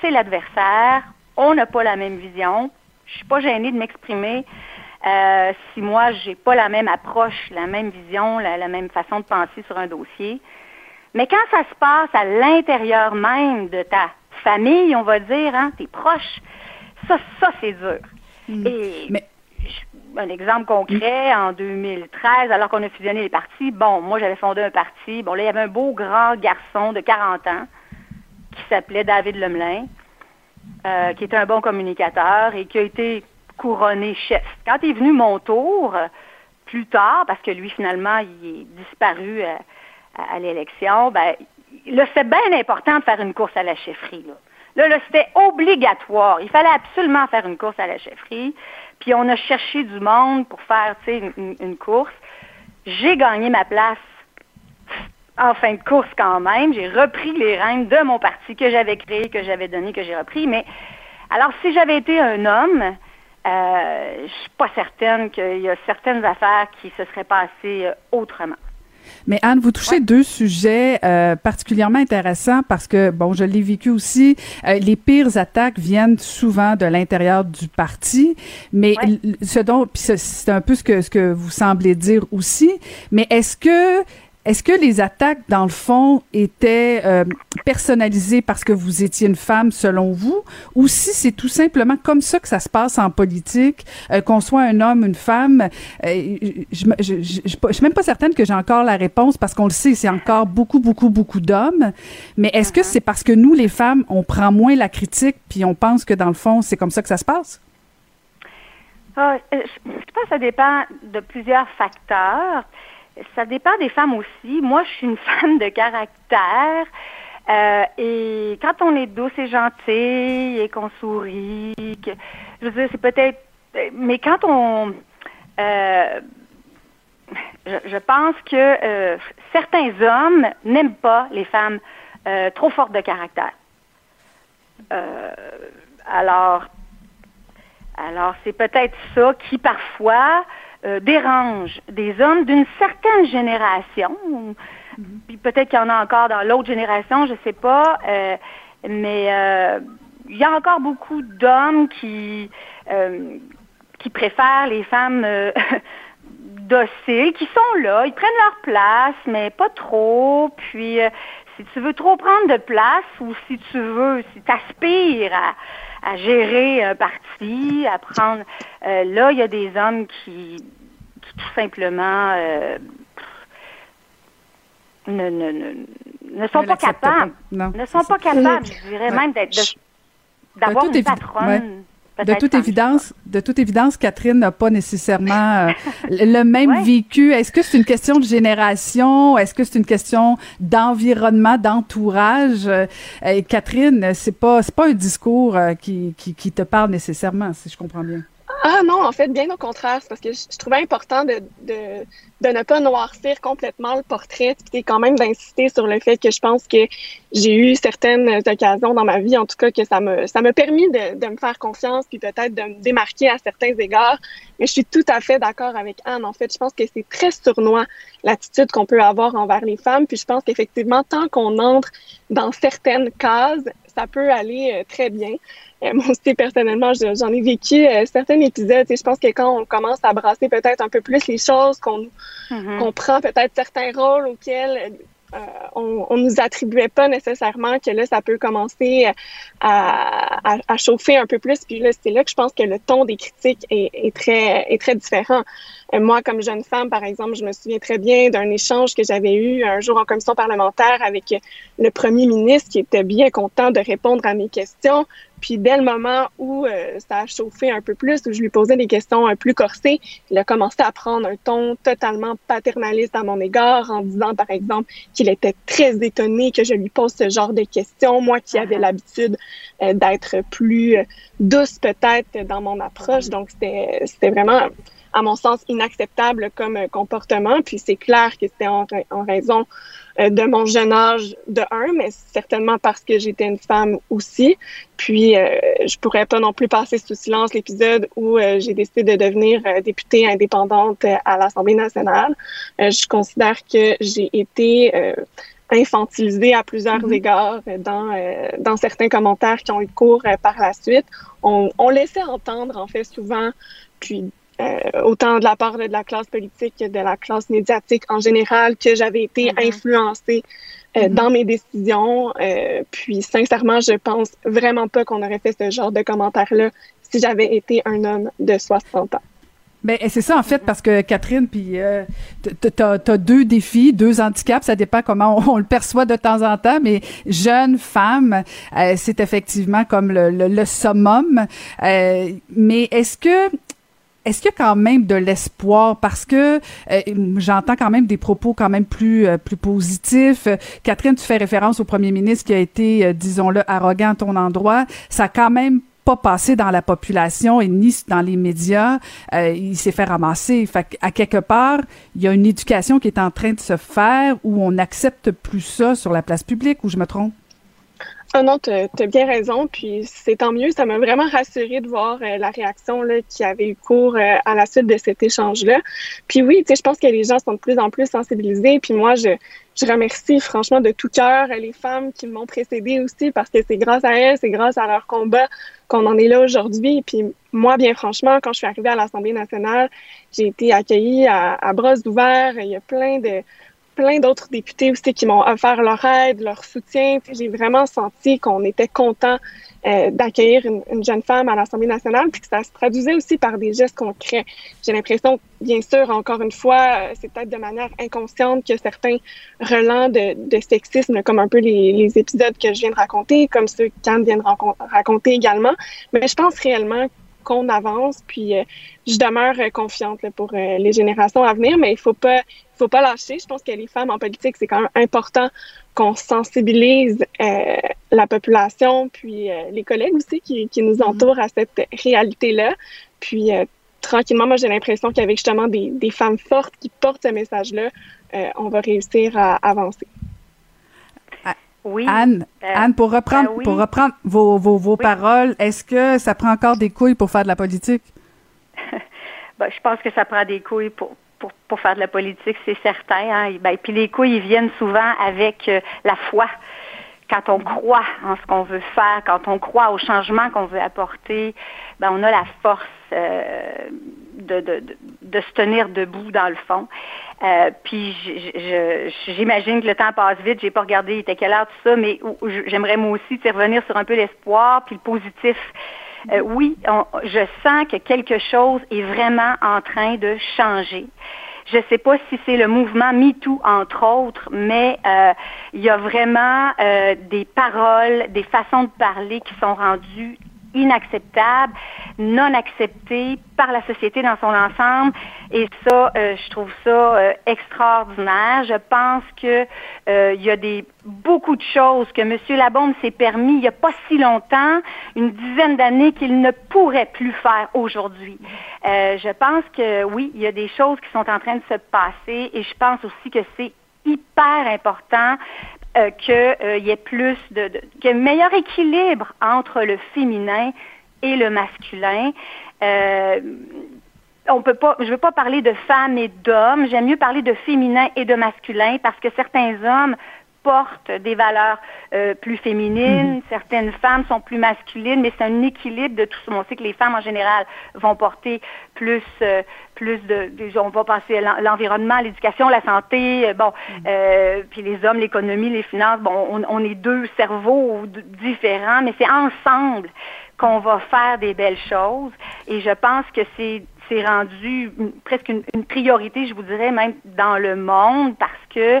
c'est l'adversaire. On n'a pas la même vision. Je suis pas gênée de m'exprimer. Euh, si moi, j'ai pas la même approche, la même vision, la, même façon de penser sur un dossier. Mais quand ça se passe à l'intérieur même de ta famille, on va dire, hein, tes proches, ça, ça c'est dur. Hmm. Et un exemple concret, en 2013, alors qu'on a fusionné les partis, bon, moi j'avais fondé un parti, bon là, il y avait un beau grand garçon de 40 ans qui s'appelait David Lemelin, euh, qui était un bon communicateur et qui a été couronné chef. Quand est venu mon tour, plus tard, parce que lui finalement, il est disparu à, à, l'élection, ben, là, c'est bien important de faire une course à la chefferie, là. Là, là c'était obligatoire. Il fallait absolument faire une course à la chefferie. Puis on a cherché du monde pour faire une, une, course. J'ai gagné ma place en fin de course quand même. J'ai repris les rênes de mon parti que j'avais créé, que j'avais donné, que j'ai repris. Mais alors, si j'avais été un homme, euh, je suis pas certaine qu'il y a certaines affaires qui se seraient passées euh, autrement. Mais Anne, vous touchez deux sujets euh, particulièrement intéressants parce que, bon, je l'ai vécu aussi, euh, les pires attaques viennent souvent de l'intérieur du parti, mais ce dont, puis c'est un peu ce que, ce que vous semblez dire aussi, mais est-ce que est-ce que les attaques, dans le fond, étaient euh, personnalisées parce que vous étiez une femme, selon vous, ou si c'est tout simplement comme ça que ça se passe en politique, euh, qu'on soit un homme, une femme? Euh, je, je, je, suis même pas certaine que j'ai encore la réponse parce qu'on le sait, c'est encore beaucoup, beaucoup, beaucoup d'hommes. Mais est-ce que uh-huh. c'est parce que nous, les femmes, on prend moins la critique puis on pense que dans le fond, c'est comme ça que ça se passe? Ah, je pense que ça dépend de plusieurs facteurs ça dépend des femmes aussi. Moi, je suis une <laughs> femme de caractère. Euh, et quand on est douce et gentille et qu'on sourit, que, je veux dire, c'est peut-être. Mais quand on. Euh, je, pense que euh, certains hommes n'aiment pas les femmes trop fortes de caractère. alors, alors c'est peut-être ça qui parfois euh, dérange des hommes d'une certaine génération. Puis peut-être qu'il y en a encore dans l'autre génération, je sais pas. Euh, mais euh, il y a encore beaucoup d'hommes qui qui préfèrent les femmes <laughs> dociles, qui sont là, ils prennent leur place, mais pas trop. Puis si tu veux trop prendre de place ou si tu veux, si tu aspires à à gérer un parti, à prendre. Euh, là, il y a des hommes qui, qui tout simplement euh, ne, ne, ne, ne, sont pas capables. ne sont pas capables, je dirais même, d'être d'avoir une patronne. De toute évidence, de toute évidence, Catherine n'a pas nécessairement euh, <laughs> le même vécu. Est-ce que c'est une question de génération? Est-ce que c'est une question d'environnement, d'entourage? Euh, Catherine, c'est pas c'est pas un discours euh, qui, qui, qui te parle nécessairement, si je comprends bien. Ah non, en fait, bien au contraire, c'est parce que je, trouvais important de, de, de, ne pas noircir complètement le portrait, puis quand même d'insister sur le fait que je pense que j'ai eu certaines occasions dans ma vie, en tout cas, que ça me ça m'a permis de, de me faire confiance, puis peut-être de me démarquer à certains égards. Mais je suis tout à fait d'accord avec Anne. En fait, je pense que c'est très sournois l'attitude qu'on peut avoir envers les femmes, puis je pense qu'effectivement, tant qu'on entre dans certaines cases, ça peut aller euh, très bien. Euh, <laughs> moi aussi, personnellement, j'en ai vécu euh, certains épisodes. Et je pense que quand on commence à brasser peut-être un peu plus les choses, qu'on mm-hmm. prend peut-être certains rôles auxquels euh, on, on nous attribuait pas nécessairement que là, ça peut commencer à, à, chauffer un peu plus. Puis là, c'est là que je pense que le ton des critiques est, est très, est très différent. Moi, comme jeune femme, par exemple, je me souviens très bien d'un échange que j'avais eu un jour en commission parlementaire avec le premier ministre qui était bien content de répondre à mes questions. Puis dès le moment où euh, ça a chauffé un peu plus, où je lui posais des questions un plus corsées, il a commencé à prendre un ton totalement paternaliste à mon égard en disant par exemple qu'il était très étonné que je lui pose ce genre de questions, moi qui avais l'habitude euh, d'être plus douce peut-être dans mon approche. Donc c'était c'était vraiment à mon sens, inacceptable comme comportement. Puis c'est clair que c'était en, en, raison euh, de mon jeune âge de un, mais certainement parce que j'étais une femme aussi. Puis euh, je pourrais pas non plus passer sous silence l'épisode où euh, j'ai décidé de devenir députée indépendante à l'Assemblée nationale. je considère que j'ai été infantilisée à plusieurs mm-hmm. égards dans, dans certains commentaires qui ont eu cours par la suite. On, on laissait entendre, en fait, souvent, puis euh, autant de la part de la classe politique que de la classe médiatique en général, que j'avais été mm-hmm. influencée euh, mm-hmm. dans mes décisions. Euh, puis sincèrement, je pense vraiment pas qu'on aurait fait ce genre de commentaires-là si j'avais été un homme de 60 ans. Ben, c'est ça, en fait, parce que Catherine, puis euh, t'as as deux défis, deux handicaps, ça dépend comment on, le perçoit de temps en temps, mais jeune femme, c'est effectivement comme le, le, le summum. mais est-ce que est-ce qu'il y a quand même de l'espoir? Parce que euh, j'entends quand même des propos quand même plus euh, plus positifs. Catherine, tu fais référence au premier ministre qui a été, euh, disons-le, arrogant à ton endroit. Ça a quand même pas passé dans la population et ni dans les médias. il s'est fait ramasser. Fait à quelque part, il y a une éducation qui est en train de se faire où on n'accepte plus ça sur la place publique, ou je me trompe? Ah non, tu as, bien raison, puis c'est tant mieux. Ça m'a vraiment rassuré de voir euh, la réaction là, qui avait eu cours euh, à la suite de cet échange-là. Puis oui, je pense que les gens sont de plus en plus sensibilisés. Puis moi, je, je remercie franchement de tout cœur les femmes qui m'ont précédée aussi, parce que c'est grâce à elles, c'est grâce à leur combat qu'on en est là aujourd'hui. Puis moi, bien franchement, quand je suis arrivée à l'Assemblée nationale, j'ai été accueillie à, à bras ouverts. Il y a plein de plein d'autres députés aussi qui m'ont offert leur aide, leur soutien. J'ai vraiment senti qu'on était content euh, d'accueillir une, jeune femme à l'Assemblée nationale, puis que ça se traduisait aussi par des gestes concrets. J'ai l'impression, bien sûr, encore une fois, euh, c'est peut-être de manière inconsciente que certains relents de, de sexisme, comme un peu les, les, épisodes que je viens de raconter, comme ceux qu'Anne vient de raconter également, mais je pense réellement qu'on avance, puis euh, je demeure confiante pour les générations à venir, mais il faut pas faut pas lâcher. Je pense que les femmes en politique, c'est quand même important qu'on sensibilise euh, la population, puis euh, les collègues aussi qui, nous mm-hmm. entourent à cette réalité-là. Puis euh, tranquillement, moi j'ai l'impression qu'avec justement des, femmes fortes qui portent ce message-là, on va réussir à avancer. Oui. Anne, Anne, pour reprendre, ben pour reprendre vos, vos, paroles, est-ce que ça prend encore des couilles pour faire de la politique? <laughs> ben, je pense que ça prend des couilles pour, pour, faire de la politique, c'est certain. Hein. Ben, puis les couilles, ils viennent souvent avec euh, la foi. Quand on croit en ce qu'on veut faire, quand on croit au changement qu'on veut apporter, ben, on a la force euh, de, de, de, se tenir debout dans le fond. Euh, puis j'imagine que le temps passe vite. J'ai pas regardé il était quelle heure tout ça, mais j'aimerais moi aussi revenir sur un peu l'espoir puis le positif. Euh, oui, je sens que quelque chose est vraiment en train de changer. Je ne sais pas si c'est le mouvement MeToo, entre autres, mais euh, il y a vraiment euh, des paroles, des façons de parler qui sont rendues inacceptable, non accepté par la société dans son ensemble. Et ça, euh, je trouve ça euh, extraordinaire. Je pense que euh, il y a des beaucoup de choses que M. Labombe s'est permis il n'y a pas si longtemps, une dizaine d'années, qu'il ne pourrait plus faire aujourd'hui. je pense que oui, il y a des choses qui sont en train de se passer et je pense aussi que c'est hyper important euh, qu'il euh, y ait plus de, de meilleur équilibre entre le féminin et le masculin. Euh, on peut pas, je veux pas parler de femmes et d'hommes. J'aime mieux parler de féminin et de masculin parce que certains hommes portent des valeurs euh, plus féminines, mhm. certaines femmes sont plus masculines, mais c'est un équilibre de tout ça. On sait que les femmes en général vont porter plus, euh, plus de, on va passer l'environnement, l'éducation, la santé, euh, bon, mhm. puis les hommes, l'économie, les finances. Bon, on, on est deux cerveaux différents, mais c'est ensemble qu'on va faire des belles choses. Et je pense que c'est c'est rendu presque une, une, priorité, je vous dirais même dans le monde, parce que euh, euh,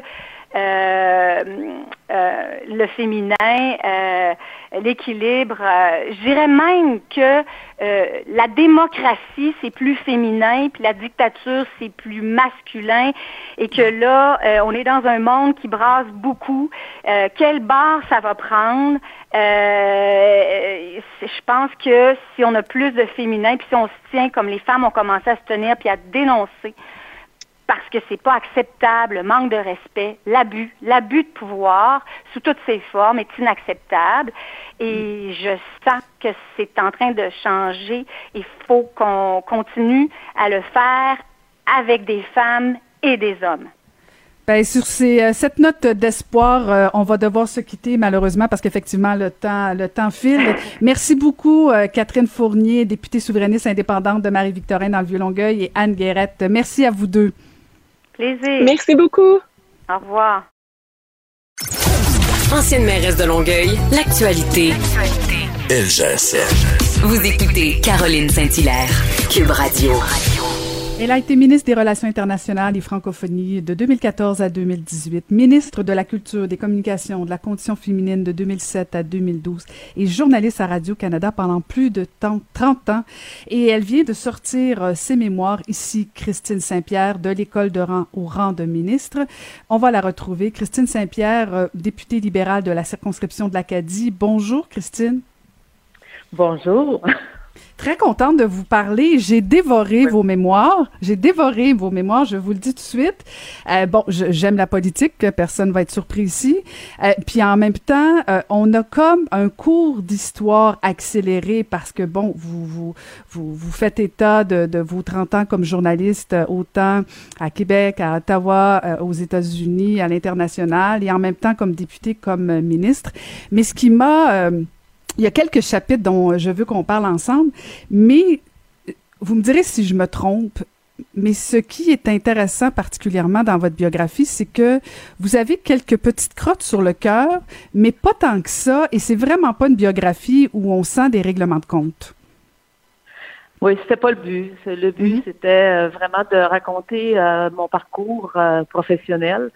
le féminin, euh, l'équilibre. je dirais même que la démocratie, c'est plus féminin, puis la dictature, c'est plus masculin, et que là, on est dans un monde qui brasse beaucoup. quelle barre ça va prendre? je pense que si on a plus de féminin, puis si on se tient comme les femmes ont commencé à se tenir, puis à dénoncer, parce que c'est pas acceptable, le manque de respect, l'abus, l'abus de pouvoir sous toutes ses formes est inacceptable. Et je sens que c'est en train de changer. Il faut qu'on continue à le faire avec des femmes et des hommes. Bien, sur ces, euh, cette note d'espoir, euh, on va devoir se quitter malheureusement parce qu'effectivement le temps le temps file. <laughs> Merci beaucoup euh, Catherine Fournier, députée souverainiste indépendante de Marie-Victorin dans le Vieux-Longueuil et Anne Guérette. Merci à vous deux. Plaisir. Merci beaucoup. Au revoir. Ancienne mairesse de Longueuil, l'actualité. LGSN. Vous écoutez Caroline Saint-Hilaire, Cube Radio. Elle a été ministre des Relations internationales et francophonie de 2014 à 2018, ministre de la Culture, des Communications, de la Condition féminine de 2007 à 2012 et journaliste à Radio-Canada pendant plus de 30 ans. Et elle vient de sortir euh, ses mémoires ici, Christine Saint-Pierre, de l'école de rang au rang de ministre. On va la retrouver. Christine Saint-Pierre, euh, députée libérale de la circonscription de l'Acadie. Bonjour, Christine. Bonjour. Très contente de vous parler. J'ai dévoré vos mémoires. J'ai dévoré vos mémoires, je vous le dis tout de suite. Euh, bon, j'aime la politique, personne va être surpris ici. Euh, puis en même temps, euh, on a comme un cours d'histoire accéléré parce que, bon, vous, vous, vous, vous faites état de, de, vos 30 ans comme journaliste, autant à Québec, à Ottawa, aux États-Unis, à l'international, et en même temps comme député, comme ministre. Mais ce qui m'a il y a quelques chapitres dont je veux qu'on parle ensemble, mais vous me direz si je me trompe, mais ce qui est intéressant particulièrement dans votre biographie, c'est que vous avez quelques petites crottes sur le cœur, mais pas tant que ça, et c'est vraiment pas une biographie où on sent des règlements de compte. Oui, c'était pas le but. Le but, mm-hmm. c'était euh, vraiment de raconter euh, mon parcours euh, professionnel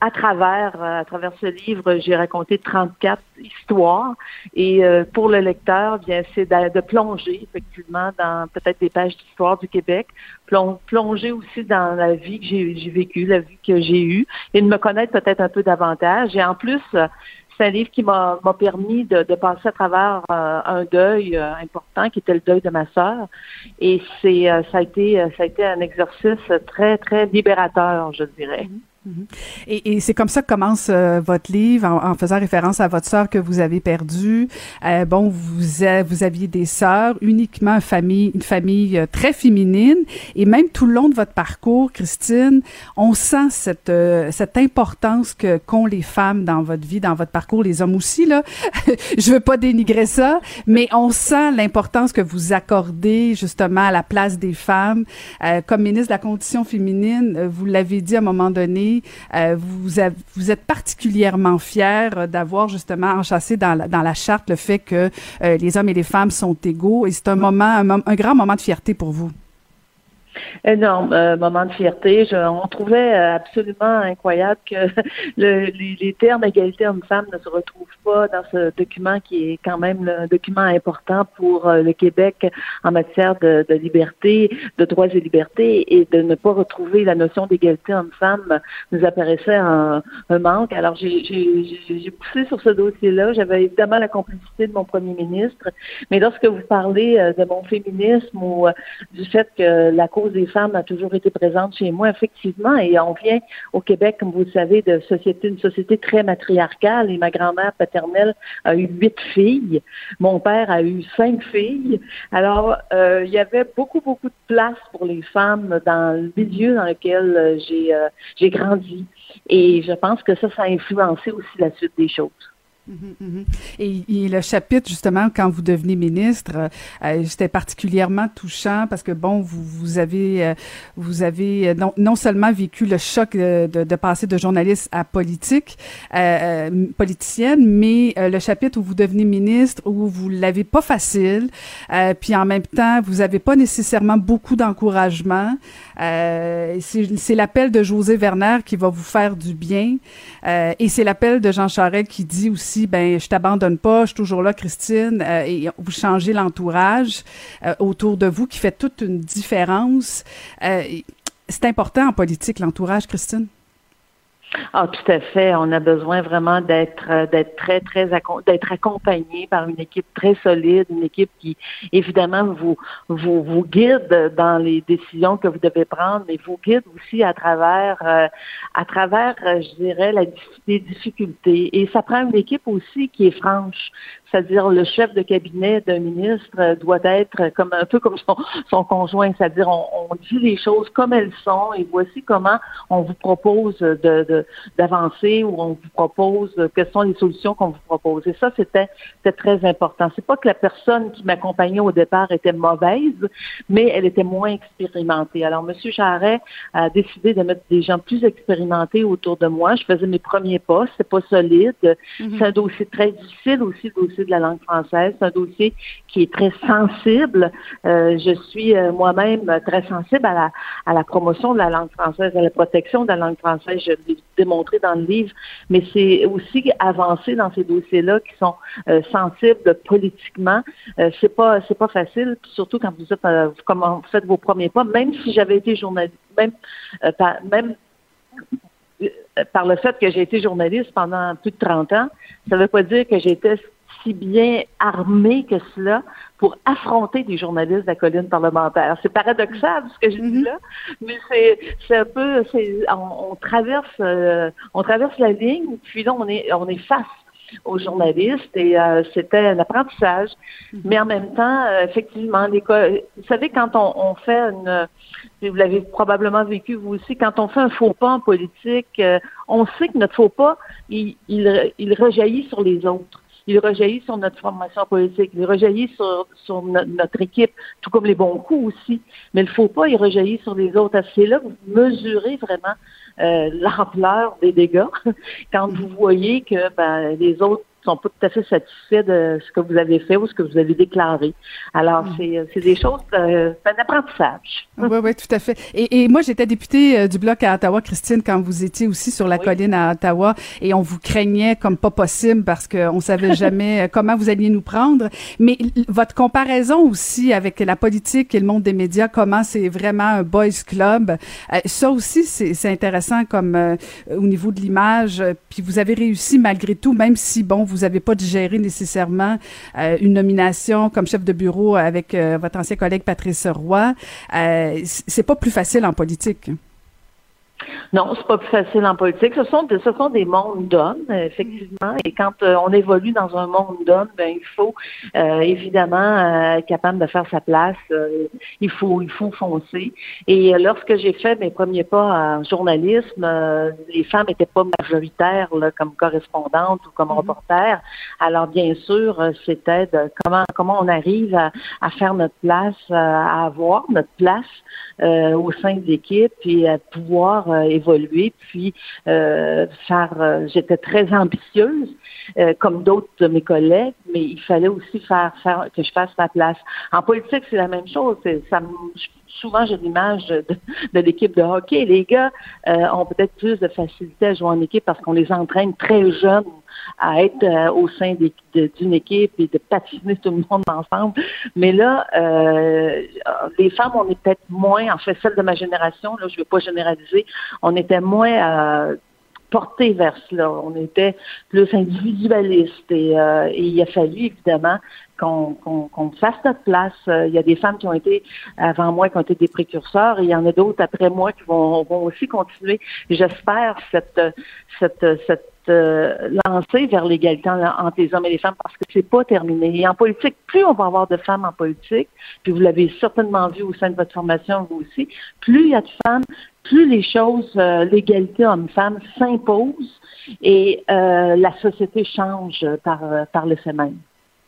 à travers, euh, à travers ce livre, j'ai raconté 34 histoires. Et euh, pour le lecteur, bien, c'est de, plonger effectivement dans peut-être des pages d'histoire du Québec, plonger aussi dans la vie que j'ai vécue, la vie que j'ai eue, et de me connaître peut-être un peu davantage. Et en plus, c'est un livre qui m'a permis de, passer à travers euh, un deuil important qui était le deuil de ma sœur. Et c'est ça a été ça a été un exercice très très libérateur, je dirais. Mm-hmm. Mhm. Et, et c'est comme ça que commence euh, votre livre en, faisant référence à votre sœur que vous avez perdue. Euh, bon, vous, vous aviez des sœurs, uniquement une famille, une famille euh, très féminine. Et même tout le long de votre parcours, Christine, on sent cette, euh, cette importance que qu'ont les femmes dans votre vie, dans votre parcours, les hommes aussi, là. <laughs> Je veux pas dénigrer ça, mais on sent l'importance que vous accordez justement à la place des femmes. comme ministre de la Condition féminine, vous l'avez dit à un moment donné, euh, vous, vous êtes particulièrement fier d'avoir justement enchâssé dans la, dans la charte le fait que euh, les hommes et les femmes sont égaux et c'est un moment, un grand moment de fierté pour vous. Énorme euh, moment de fierté. On trouvait euh, absolument incroyable que <laughs> le, les, termes égalité homme-femme ne se retrouvent pas dans ce document qui est quand même un document important pour euh, le Québec en matière de, de, liberté, de droits et libertés, et de ne pas retrouver la notion d'égalité homme-femme nous apparaissait un, un manque. Alors j'ai poussé sur ce dossier-là. J'avais évidemment la complicité de mon premier ministre, mais lorsque vous parlez de mon féminisme ou du fait que la cause des femmes a toujours été présente chez moi, effectivement, et on vient au Québec, comme vous le savez, de société, une société très matriarcale, et ma grand-mère paternelle a eu huit filles, mon père a eu cinq filles, alors euh, il y avait beaucoup, beaucoup de place pour les femmes dans le milieu dans lequel euh, j'ai euh, j'ai grandi, et je pense que ça, ça a influencé aussi la suite des choses. Mhm, mhm. Et, le chapitre, justement, quand vous devenez ministre, euh, euh, c'était particulièrement touchant parce que, bon, vous, vous avez, euh, vous avez non, non, seulement vécu le choc de, de, passer de journaliste à politique, politicienne, mais le chapitre où vous devenez ministre, où vous l'avez pas facile, puis en même temps, vous avez pas nécessairement beaucoup d'encouragement. c'est l'appel de José Werner qui va vous faire du bien. et c'est l'appel de Jean Charest qui dit aussi ben je t'abandonne pas, je suis toujours là, Christine, euh, et vous changez l'entourage euh, autour de vous qui fait toute une différence. Euh, c'est important en politique, l'entourage, Christine. Ah, tout à fait. On a besoin vraiment d'être euh, d'être très très d'être accompagné par une équipe très solide, une équipe qui évidemment vous vous vous guide dans les décisions que vous devez prendre, mais vous guide aussi à travers euh, à travers, euh, je dirais, la, les difficultés. Et ça prend une équipe aussi qui est franche c'est-à-dire le chef de cabinet d'un ministre doit être comme un peu comme son, son conjoint, c'est-à-dire on, dit les choses comme elles sont et voici comment on vous propose de, d'avancer ou on vous propose quelles sont les solutions qu'on vous propose. Et ça, c'était, c'était très important. C'est pas que la personne qui m'accompagnait au départ était mauvaise, mais elle était moins expérimentée. Alors, M. Charret a décidé de mettre des gens plus expérimentés autour de moi. Je faisais mes premiers pas, c'est pas solide. Mm-hmm. C'est un dossier très difficile aussi, le dossier de la langue française. C'est un dossier qui est très sensible. Euh, je suis euh, moi-même très sensible à la, promotion de la langue française, à la protection de la langue française. Je l'ai démontré dans le livre, mais c'est aussi avancer dans ces dossiers-là qui sont euh, sensibles politiquement. c'est pas c'est pas facile, surtout quand vous êtes faites vos premiers pas. Même si j'avais été journaliste, même même par le fait que j'ai été journaliste pendant plus de 30 ans, ça ne veut pas dire que j'étais si bien armé que cela pour affronter des journalistes de la colline parlementaire. C'est paradoxal ce que je dis mhm. là, mais c'est un peu on, traverse euh, on traverse la ligne puis là on est on est face aux journalistes et euh, c'était un apprentissage. Mhm. Mais en même temps, euh, effectivement, vous savez, quand on, fait une, vous l'avez probablement vécu vous aussi, quand on fait un faux pas en politique, on sait que notre faux pas, il, il, il rejaillit sur les autres il rejaillit sur notre formation politique, il rejaillit sur, notre équipe, tout comme les bons coups aussi. Mais il ne faut pas y rejaillir sur les autres. C'est là que vous mesurez vraiment euh, l'ampleur des dégâts <laughs> quand vous voyez que ben, les autres sont pas tout à fait satisfaits de ce que vous avez fait ou ce que vous avez déclaré. Alors, mm. c'est, c'est des choses, euh, c'est un apprentissage. Oui, oui, tout à fait. Et, et moi, j'étais députée euh, du Bloc à Ottawa, Christine, quand vous étiez aussi sur la colline à Ottawa, et on vous craignait comme pas possible parce qu'on savait <laughs> jamais euh, comment vous alliez nous prendre. Mais votre comparaison aussi avec la politique et le monde des médias, comment c'est vraiment un boys club, ça aussi, c'est, c'est intéressant comme au niveau de l'image. Puis vous avez réussi malgré tout, même si, bon, vous n'avez pas digéré nécessairement euh, une nomination comme chef de bureau avec euh, votre ancien collègue Patrice Roy. Euh, c'est pas plus facile en politique. Non, c'est pas plus facile en politique. Ce sont, ce sont des mondes d'hommes, effectivement. Et quand euh, on évolue dans un monde d'hommes, ben il faut euh, évidemment euh, être capable de faire sa place. il faut, il faut foncer. Et lorsque j'ai fait mes premiers pas en journalisme, les femmes n'étaient pas majoritaires là, comme correspondantes ou comme mm-hmm. reporters. Alors bien sûr, c'était de comment comment on arrive à, à faire notre place, à avoir notre place au sein de l'équipe et à pouvoir évoluer, puis euh, faire. Euh, j'étais très ambitieuse, comme d'autres de mes collègues, mais il fallait aussi faire, faire que je fasse ma place. En politique, c'est la même chose. Ça, souvent j'ai l'image de, de l'équipe de hockey. Les gars ont peut-être plus de facilité à jouer en équipe parce qu'on les entraîne très jeunes à être euh, au sein d'une équipe et de patiner tout le monde <laughs> ensemble. Mais là, euh, les femmes, on est peut-être moins, en fait, celle de ma génération, là, je ne veux pas généraliser, on était moins euh, porté vers cela. On était plus individualiste et, il a fallu évidemment qu'on fasse notre place. Il y a des femmes qui ont été avant moi, qui ont été des précurseurs, et il y en a d'autres après moi qui vont, aussi continuer. J'espère cette, cette euh, lancée vers l'égalité entre les hommes et les femmes parce que c'est pas terminé. Et en politique, plus on va avoir de femmes en politique, puis vous l'avez certainement vu au sein de votre formation, vous aussi, plus il y a de femmes, plus les choses, euh, l'égalité homme-femme s'impose et euh, la société change par, par le fait même.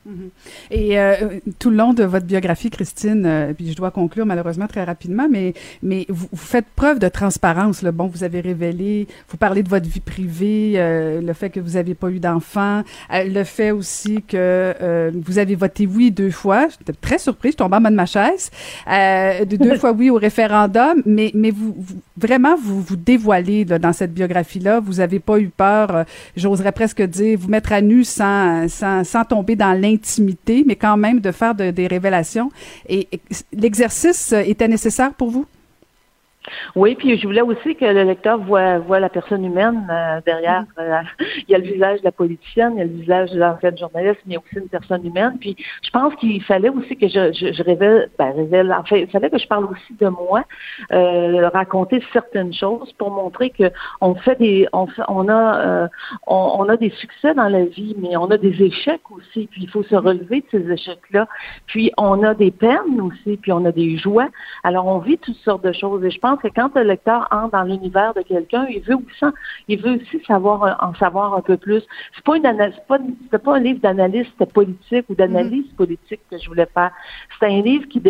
Mhm. Et euh, tout le long de votre biographie, Christine, euh, puis je dois conclure malheureusement très rapidement, mais mais vous, faites preuve de transparence. Là. Bon, vous avez révélé, vous parlez de votre vie privée, euh, le fait que vous n'avez pas eu d'enfant, le fait aussi que vous avez voté oui deux fois. J'étais très surprise, je tombe en bas de ma chaise. de deux <laughs> fois oui au référendum, mais mais vous, vraiment vous vous dévoilez là, dans cette biographie-là. Vous n'avez pas eu peur, j'oserais presque dire, vous mettre à nu sans sans, sans tomber dans l'in intimité, mais quand même de faire des révélations. et l'exercice était nécessaire pour vous? Oui, puis je voulais aussi que le lecteur voit, voit la personne humaine euh, derrière. Mm-hmm. Euh, <laughs> il y a le visage de la politicienne, il y a le visage de l'ancienne journaliste, mais il y a aussi une personne humaine. Puis je pense qu'il fallait aussi que je, je, révèle, ben, révèle, enfin, il fallait que je parle aussi de moi, euh, raconter certaines choses pour montrer que on fait des, on, on a, on, a des succès dans la vie, mais on a des échecs aussi. Puis il faut se relever de ces échecs-là. Puis on a des peines aussi, puis on a des joies. Alors on vit toutes sortes de choses. Et je pense que quand le lecteur entre dans l'univers de quelqu'un, il veut aussi, il veut aussi savoir en savoir un peu plus. C'est pas une pas, pas un livre d'analyste politique ou d'analyse mm-hmm. politique que je voulais faire. C'est un livre qui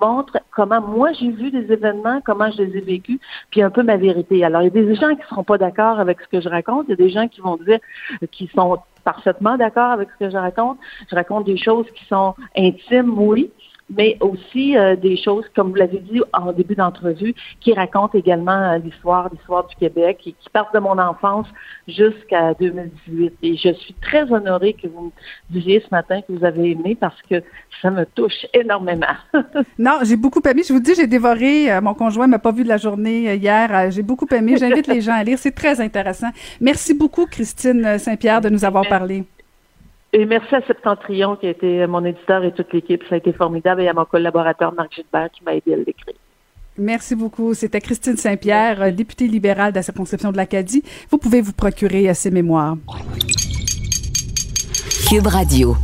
montre comment moi j'ai vu des événements, comment je les ai vécus, puis un peu ma vérité. Alors il y a des gens qui seront pas d'accord avec ce que je raconte, il y a des gens qui vont dire qui sont parfaitement d'accord avec ce que je raconte. Je raconte des choses qui sont intimes, oui, mais aussi euh, des choses, comme vous l'avez dit en début d'entrevue, qui racontent également euh, l'histoire, l'histoire du Québec et qui partent de mon enfance jusqu'à 2018. Et je suis très honorée que vous me disiez ce matin que vous avez aimé parce que ça me touche énormément. <laughs> non, j'ai beaucoup aimé. Je vous dis, j'ai dévoré. Euh, mon conjoint m'a pas vu de la journée hier. j'ai beaucoup aimé. J'invite les gens à lire. C'est très intéressant. Merci beaucoup, Christine Saint-Pierre, de nous avoir parlé. Et merci à Septentrion qui a été mon éditeur et toute l'équipe. Ça a été formidable et à mon collaborateur Marc Gilbert qui m'a aidé à l'écrire. Merci beaucoup. C'était Christine Saint-Pierre, députée libérale de la circonscription de l'Acadie. Vous pouvez vous procurer ces mémoires. Cube Radio.